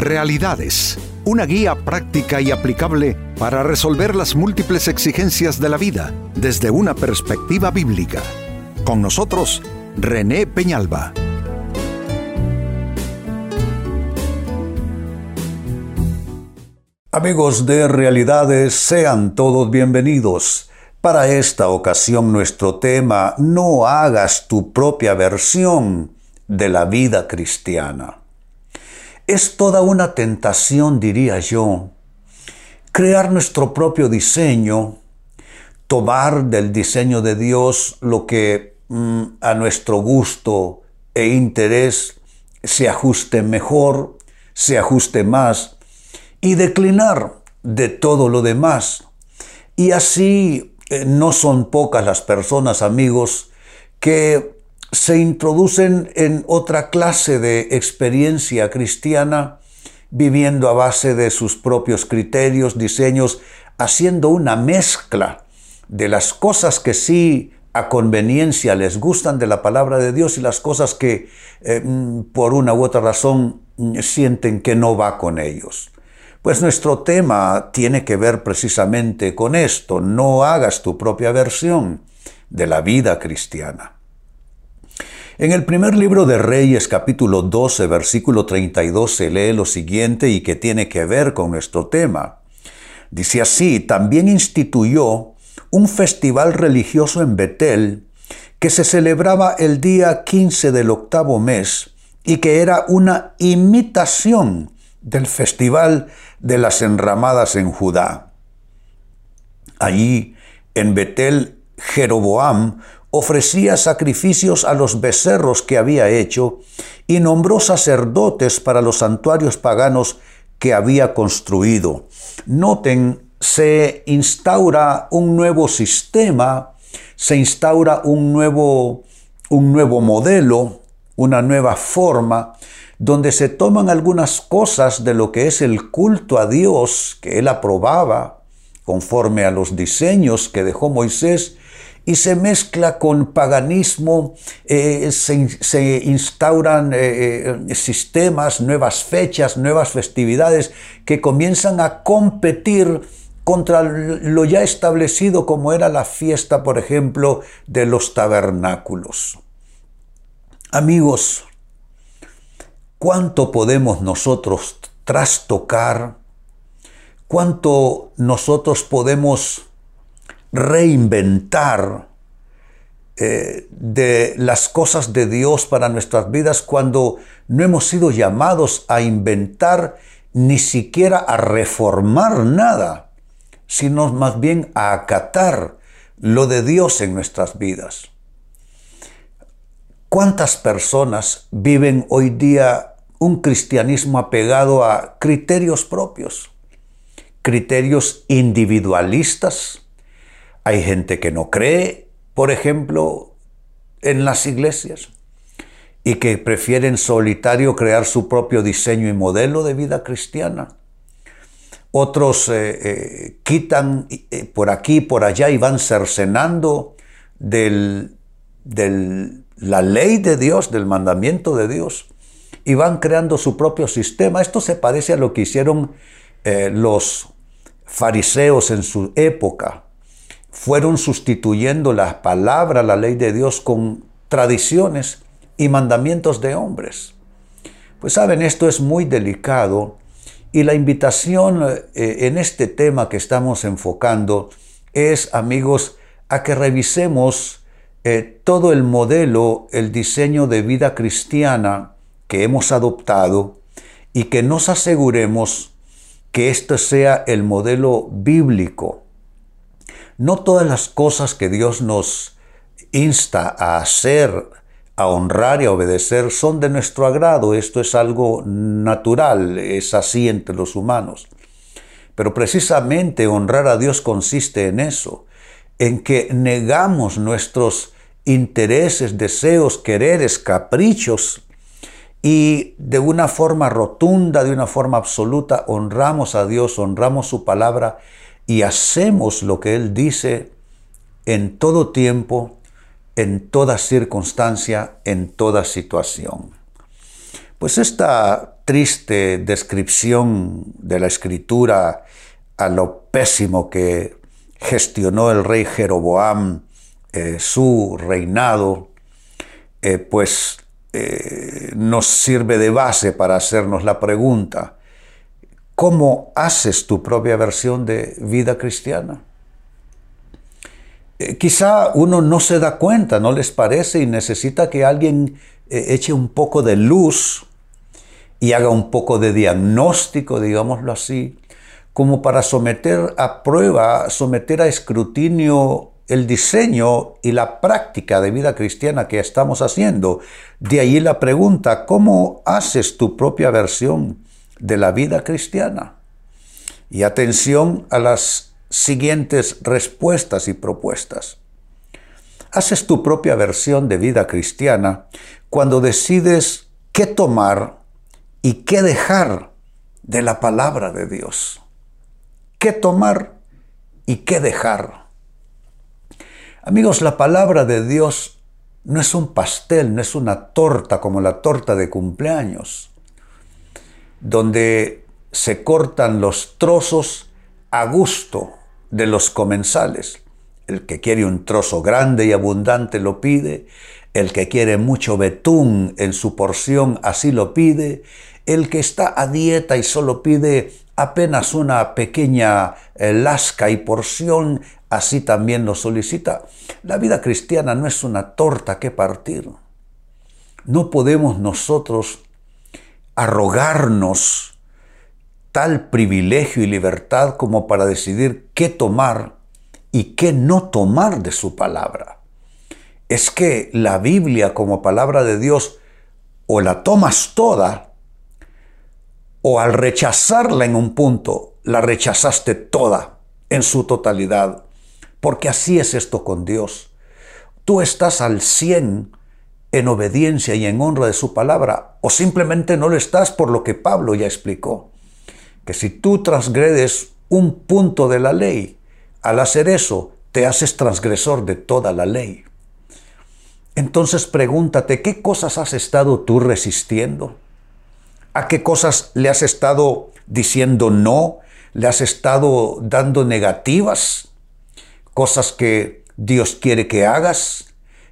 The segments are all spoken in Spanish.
Realidades, una guía práctica y aplicable para resolver las múltiples exigencias de la vida desde una perspectiva bíblica. Con nosotros, René Peñalba. Amigos de Realidades, sean todos bienvenidos. Para esta ocasión nuestro tema, no hagas tu propia versión de la vida cristiana. Es toda una tentación, diría yo, crear nuestro propio diseño, tomar del diseño de Dios lo que mm, a nuestro gusto e interés se ajuste mejor, se ajuste más, y declinar de todo lo demás. Y así eh, no son pocas las personas, amigos, que se introducen en otra clase de experiencia cristiana, viviendo a base de sus propios criterios, diseños, haciendo una mezcla de las cosas que sí a conveniencia les gustan de la palabra de Dios y las cosas que eh, mm, por una u otra razón mm, sienten que no va con ellos. Pues nuestro tema tiene que ver precisamente con esto, no hagas tu propia versión de la vida cristiana. En el primer libro de Reyes capítulo 12 versículo 32 se lee lo siguiente y que tiene que ver con nuestro tema. Dice así, también instituyó un festival religioso en Betel que se celebraba el día 15 del octavo mes y que era una imitación del festival de las enramadas en Judá. Allí, en Betel, Jeroboam ofrecía sacrificios a los becerros que había hecho y nombró sacerdotes para los santuarios paganos que había construido. Noten, se instaura un nuevo sistema, se instaura un nuevo, un nuevo modelo, una nueva forma, donde se toman algunas cosas de lo que es el culto a Dios que él aprobaba, conforme a los diseños que dejó Moisés, y se mezcla con paganismo, eh, se, instauran eh, eh, sistemas, nuevas fechas, nuevas festividades que comienzan a competir contra lo ya establecido como era la fiesta, por ejemplo, de los tabernáculos. Amigos, ¿cuánto podemos nosotros trastocar? ¿Cuánto nosotros podemos reinventar eh, de las cosas de Dios para nuestras vidas cuando no hemos sido llamados a inventar ni siquiera a reformar nada, sino más bien a acatar lo de Dios en nuestras vidas. ¿Cuántas personas viven hoy día un cristianismo apegado a criterios propios, criterios individualistas, hay gente que no cree, por ejemplo, en las iglesias y que prefiere en solitario crear su propio diseño y modelo de vida cristiana. Otros eh, eh, quitan eh, por aquí, por allá y van cercenando de la ley de Dios, del mandamiento de Dios, y van creando su propio sistema. Esto se parece a lo que hicieron los fariseos en su época fueron sustituyendo la palabra, la ley de Dios, con tradiciones y mandamientos de hombres. Pues saben, esto es muy delicado y la invitación eh, en este tema que estamos enfocando es, amigos, a que revisemos eh, todo el modelo, el diseño de vida cristiana que hemos adoptado y que nos aseguremos que esto sea el modelo bíblico no todas las cosas que Dios nos insta a hacer, a honrar y a obedecer son de nuestro agrado. Esto es algo natural, es así entre los humanos. Pero precisamente honrar a Dios consiste en eso, en que negamos nuestros intereses, deseos, quereres, caprichos y de una forma rotunda, de una forma absoluta, honramos a Dios, honramos su palabra y hacemos lo que Él dice en todo tiempo, en toda circunstancia, en toda situación. Pues esta triste descripción de la escritura a lo pésimo que gestionó el rey Jeroboam eh, su reinado, eh, pues eh, nos sirve de base para hacernos la pregunta, ¿cómo haces tu propia versión de vida cristiana? quizá uno no se da cuenta, no les parece y necesita que alguien eche un poco de luz y haga un poco de diagnóstico, digámoslo así, como para someter a prueba, someter a escrutinio el diseño y la práctica de vida cristiana que estamos haciendo. De ahí la pregunta, ¿cómo haces tu propia versión de la vida cristiana? Y atención a las siguientes respuestas y propuestas. Haces tu propia versión de vida cristiana cuando decides qué tomar y qué dejar de la palabra de Dios. ¿Qué tomar y qué dejar? Amigos, la palabra de Dios no es un pastel, no es una torta como la torta de cumpleaños, donde se cortan los trozos a gusto de los comensales. El que quiere un trozo grande y abundante lo pide, el que quiere mucho betún en su porción así lo pide, el que está a dieta y solo pide apenas una pequeña eh, lasca y porción, así también lo solicita. La vida cristiana no es una torta que partir. No podemos nosotros arrogarnos tal privilegio y libertad como para decidir qué tomar y qué no tomar de su palabra. Es que la Biblia como palabra de Dios o la tomas toda o al rechazarla en un punto, la rechazaste toda en su totalidad, porque así es esto con Dios. Tú estás al cien en obediencia y en honra de su palabra, o simplemente no lo estás por lo que Pablo ya explicó, que si tú transgredes un punto de la ley, al hacer eso, te haces transgresor de toda la ley. Entonces pregúntate, ¿qué cosas has estado tú resistiendo? ¿A qué cosas le has estado diciendo no? ¿Le has estado dando negativas? Cosas que Dios quiere que hagas,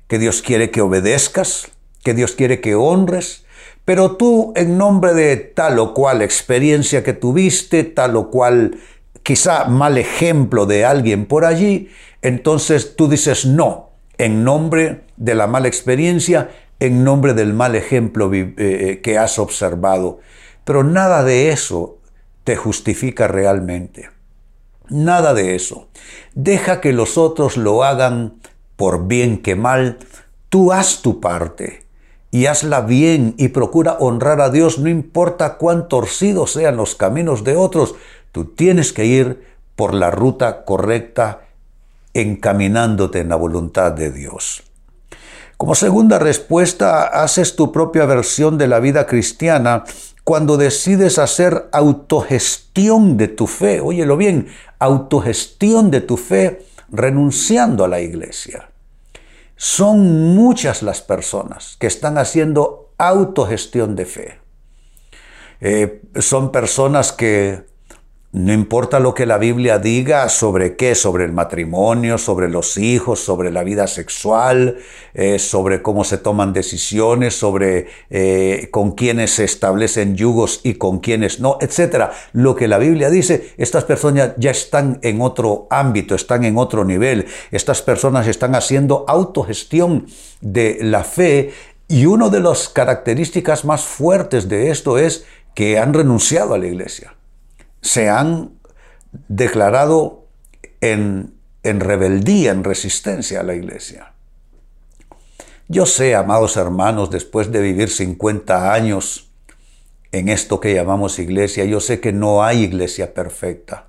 que Dios quiere que obedezcas, que Dios quiere que honres. Pero tú en nombre de tal o cual experiencia que tuviste, tal o cual quizá mal ejemplo de alguien por allí, entonces tú dices no, en nombre de la mala experiencia en nombre del mal ejemplo eh, eh, que has observado. Pero nada de eso te justifica realmente. Nada de eso. Deja que los otros lo hagan por bien que mal. Tú haz tu parte y hazla bien y procura honrar a Dios, no importa cuán torcidos sean los caminos de otros. Tú tienes que ir por la ruta correcta encaminándote en la voluntad de Dios. Como segunda respuesta, haces tu propia versión de la vida cristiana cuando decides hacer autogestión de tu fe. Óyelo bien, autogestión de tu fe renunciando a la iglesia. Son muchas las personas que están haciendo autogestión de fe. Eh, son personas que no importa lo que la Biblia diga sobre qué, sobre el matrimonio, sobre los hijos, sobre la vida sexual, eh, sobre cómo se toman decisiones, sobre eh, con quienes se establecen yugos y con quienes no, etc. Lo que la Biblia dice, estas personas ya están en otro ámbito, están en otro nivel. Estas personas están haciendo autogestión de la fe y una de las características más fuertes de esto es que han renunciado a la iglesia se han declarado en, en rebeldía, en resistencia a la iglesia. Yo sé, amados hermanos, después de vivir 50 años en esto que llamamos iglesia, yo sé que no hay iglesia perfecta.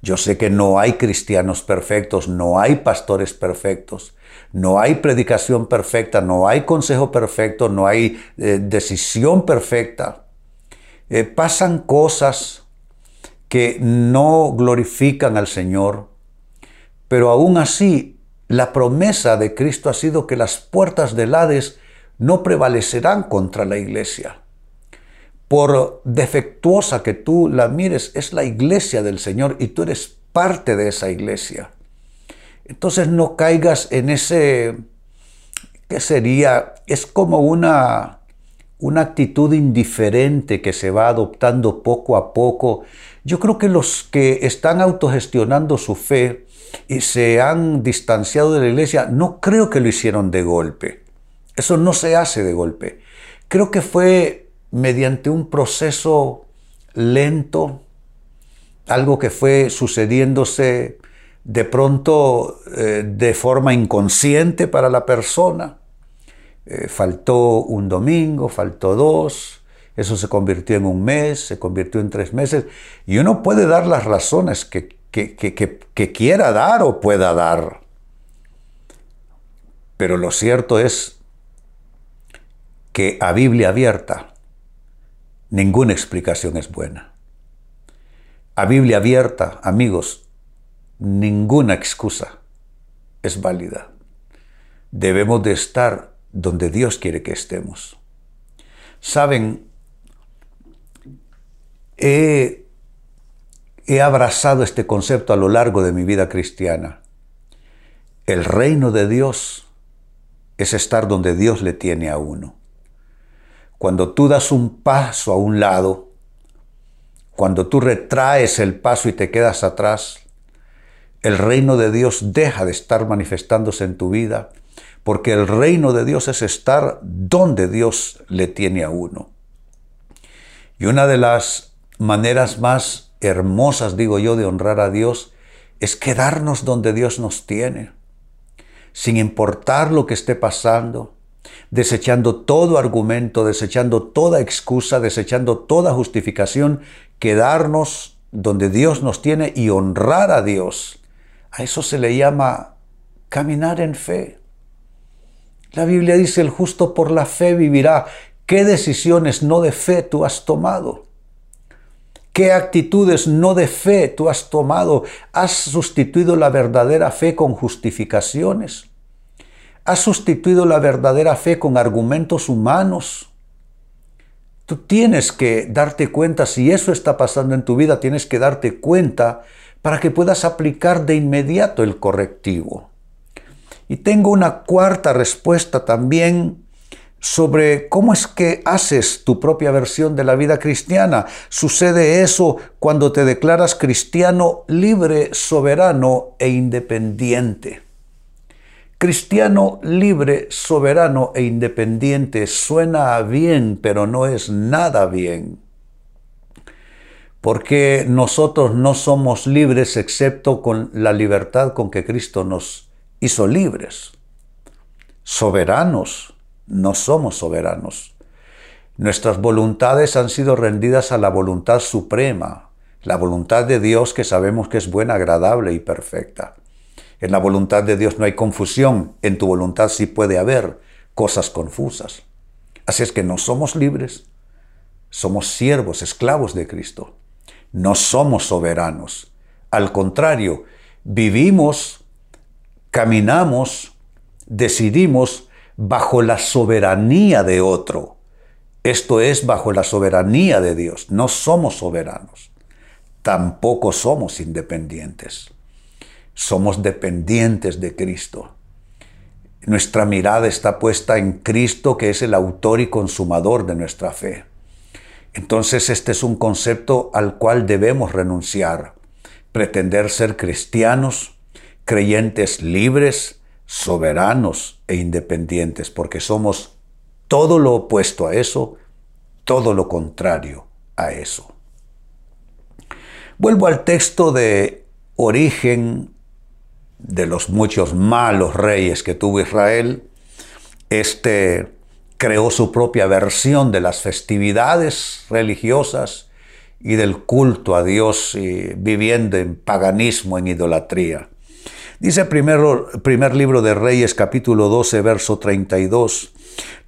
Yo sé que no hay cristianos perfectos, no hay pastores perfectos, no hay predicación perfecta, no hay consejo perfecto, no hay eh, decisión perfecta. Eh, pasan cosas que no glorifican al Señor, pero aún así la promesa de Cristo ha sido que las puertas del Hades no prevalecerán contra la iglesia. por defectuosa que tú la mires, es la iglesia del Señor y tú eres parte de esa iglesia. Entonces no caigas en ese, ¿qué sería? Es como una, una actitud indiferente que se va adoptando poco a poco. Yo creo que los que están autogestionando su fe y se han distanciado de la iglesia, no creo que lo hicieron de golpe. Eso no se hace de golpe. Creo que fue mediante un proceso lento, algo que fue sucediéndose de pronto eh, de forma inconsciente para la persona. Eh, faltó un domingo, faltó dos, eso se convirtió en un mes, se convirtió en tres meses, y uno puede dar las razones que, que quiera dar o pueda dar. Pero lo cierto es que a Biblia abierta ninguna explicación es buena. A Biblia abierta, amigos, ninguna excusa es válida. Debemos de estar donde Dios quiere que estemos. Saben, he, abrazado este concepto a lo largo de mi vida cristiana. El reino de Dios es estar donde Dios le tiene a uno. Cuando tú das un paso a un lado, cuando tú retraes el paso y te quedas atrás, el reino de Dios deja de estar manifestándose en tu vida porque el reino de Dios es estar donde Dios le tiene a uno. Y una de las maneras más hermosas, digo yo, de honrar a Dios es quedarnos donde Dios nos tiene, sin importar lo que esté pasando, desechando todo argumento, desechando toda excusa, desechando toda justificación, quedarnos donde Dios nos tiene y honrar a Dios. A eso se le llama caminar en fe. La Biblia dice, el justo por la fe vivirá. ¿Qué decisiones no de fe tú has tomado? ¿Qué actitudes no de fe tú has tomado? ¿Has sustituido la verdadera fe con justificaciones? ¿Has sustituido la verdadera fe con argumentos humanos? Tú tienes que darte cuenta, si eso está pasando en tu vida, tienes que darte cuenta para que puedas aplicar de inmediato el correctivo. Y tengo una cuarta respuesta también sobre cómo es que haces tu propia versión de la vida cristiana. Sucede eso cuando te declaras cristiano libre, soberano e independiente. Cristiano libre, soberano e independiente suena bien, pero no es nada bien. Porque nosotros no somos libres excepto con la libertad con que Cristo nos hizo libres. Soberanos, no somos soberanos. Nuestras voluntades han sido rendidas a la voluntad suprema, la voluntad de Dios que sabemos que es buena, agradable y perfecta. En la voluntad de Dios no hay confusión, en tu voluntad sí puede haber cosas confusas. Así es que no somos libres, somos siervos, esclavos de Cristo. No somos soberanos. Al contrario, vivimos caminamos, decidimos bajo la soberanía de otro. Esto es bajo la soberanía de Dios. No somos soberanos. Tampoco somos independientes. Somos dependientes de Cristo. Nuestra mirada está puesta en Cristo, que es el autor y consumador de nuestra fe. Entonces este es un concepto al cual debemos renunciar. Pretender ser cristianos creyentes libres, soberanos e independientes, porque somos todo lo opuesto a eso, todo lo contrario a eso. Vuelvo al texto de origen de los muchos malos reyes que tuvo Israel. Este creó su propia versión de las festividades religiosas y del culto a Dios, viviendo en paganismo, en idolatría. Dice primero, primer libro de Reyes capítulo 12, verso 32.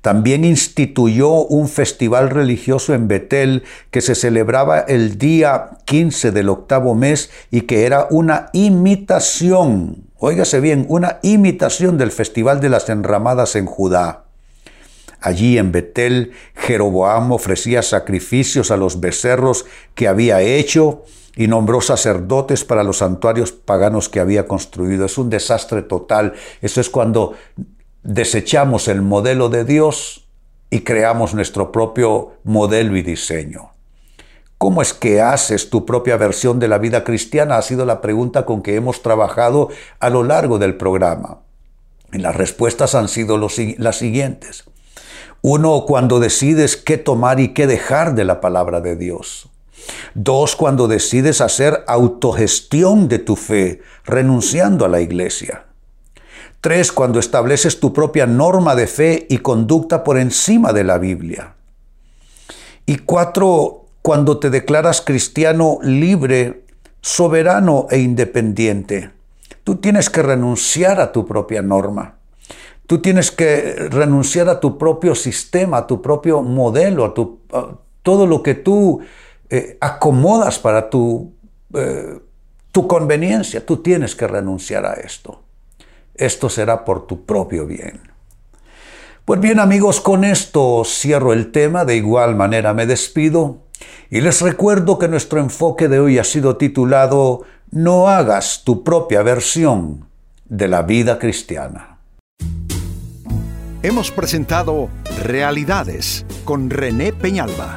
También instituyó un festival religioso en Betel que se celebraba el día 15 del octavo mes y que era una imitación, óigase bien, una imitación del festival de las enramadas en Judá. Allí en Betel, Jeroboam ofrecía sacrificios a los becerros que había hecho y nombró sacerdotes para los santuarios paganos que había construido. Es un desastre total. Eso es cuando desechamos el modelo de Dios y creamos nuestro propio modelo y diseño. ¿Cómo es que haces tu propia versión de la vida cristiana? Ha sido la pregunta con que hemos trabajado a lo largo del programa. Y las respuestas han sido las siguientes. Uno, cuando decides qué tomar y qué dejar de la palabra de Dios. Dos, cuando decides hacer autogestión de tu fe, renunciando a la iglesia. Tres, cuando estableces tu propia norma de fe y conducta por encima de la Biblia. Y cuatro, cuando te declaras cristiano libre, soberano e independiente. Tú tienes que renunciar a tu propia norma. Tú tienes que renunciar a tu propio sistema, a tu propio modelo, a, tu, todo lo que tú eh, acomodas para tu, eh, tu conveniencia. Tú tienes que renunciar a esto. Esto será por tu propio bien. Pues bien amigos, con esto cierro el tema, de igual manera me despido y les recuerdo que nuestro enfoque de hoy ha sido titulado No hagas tu propia versión de la vida cristiana hemos presentado Realidades con René Peñalba.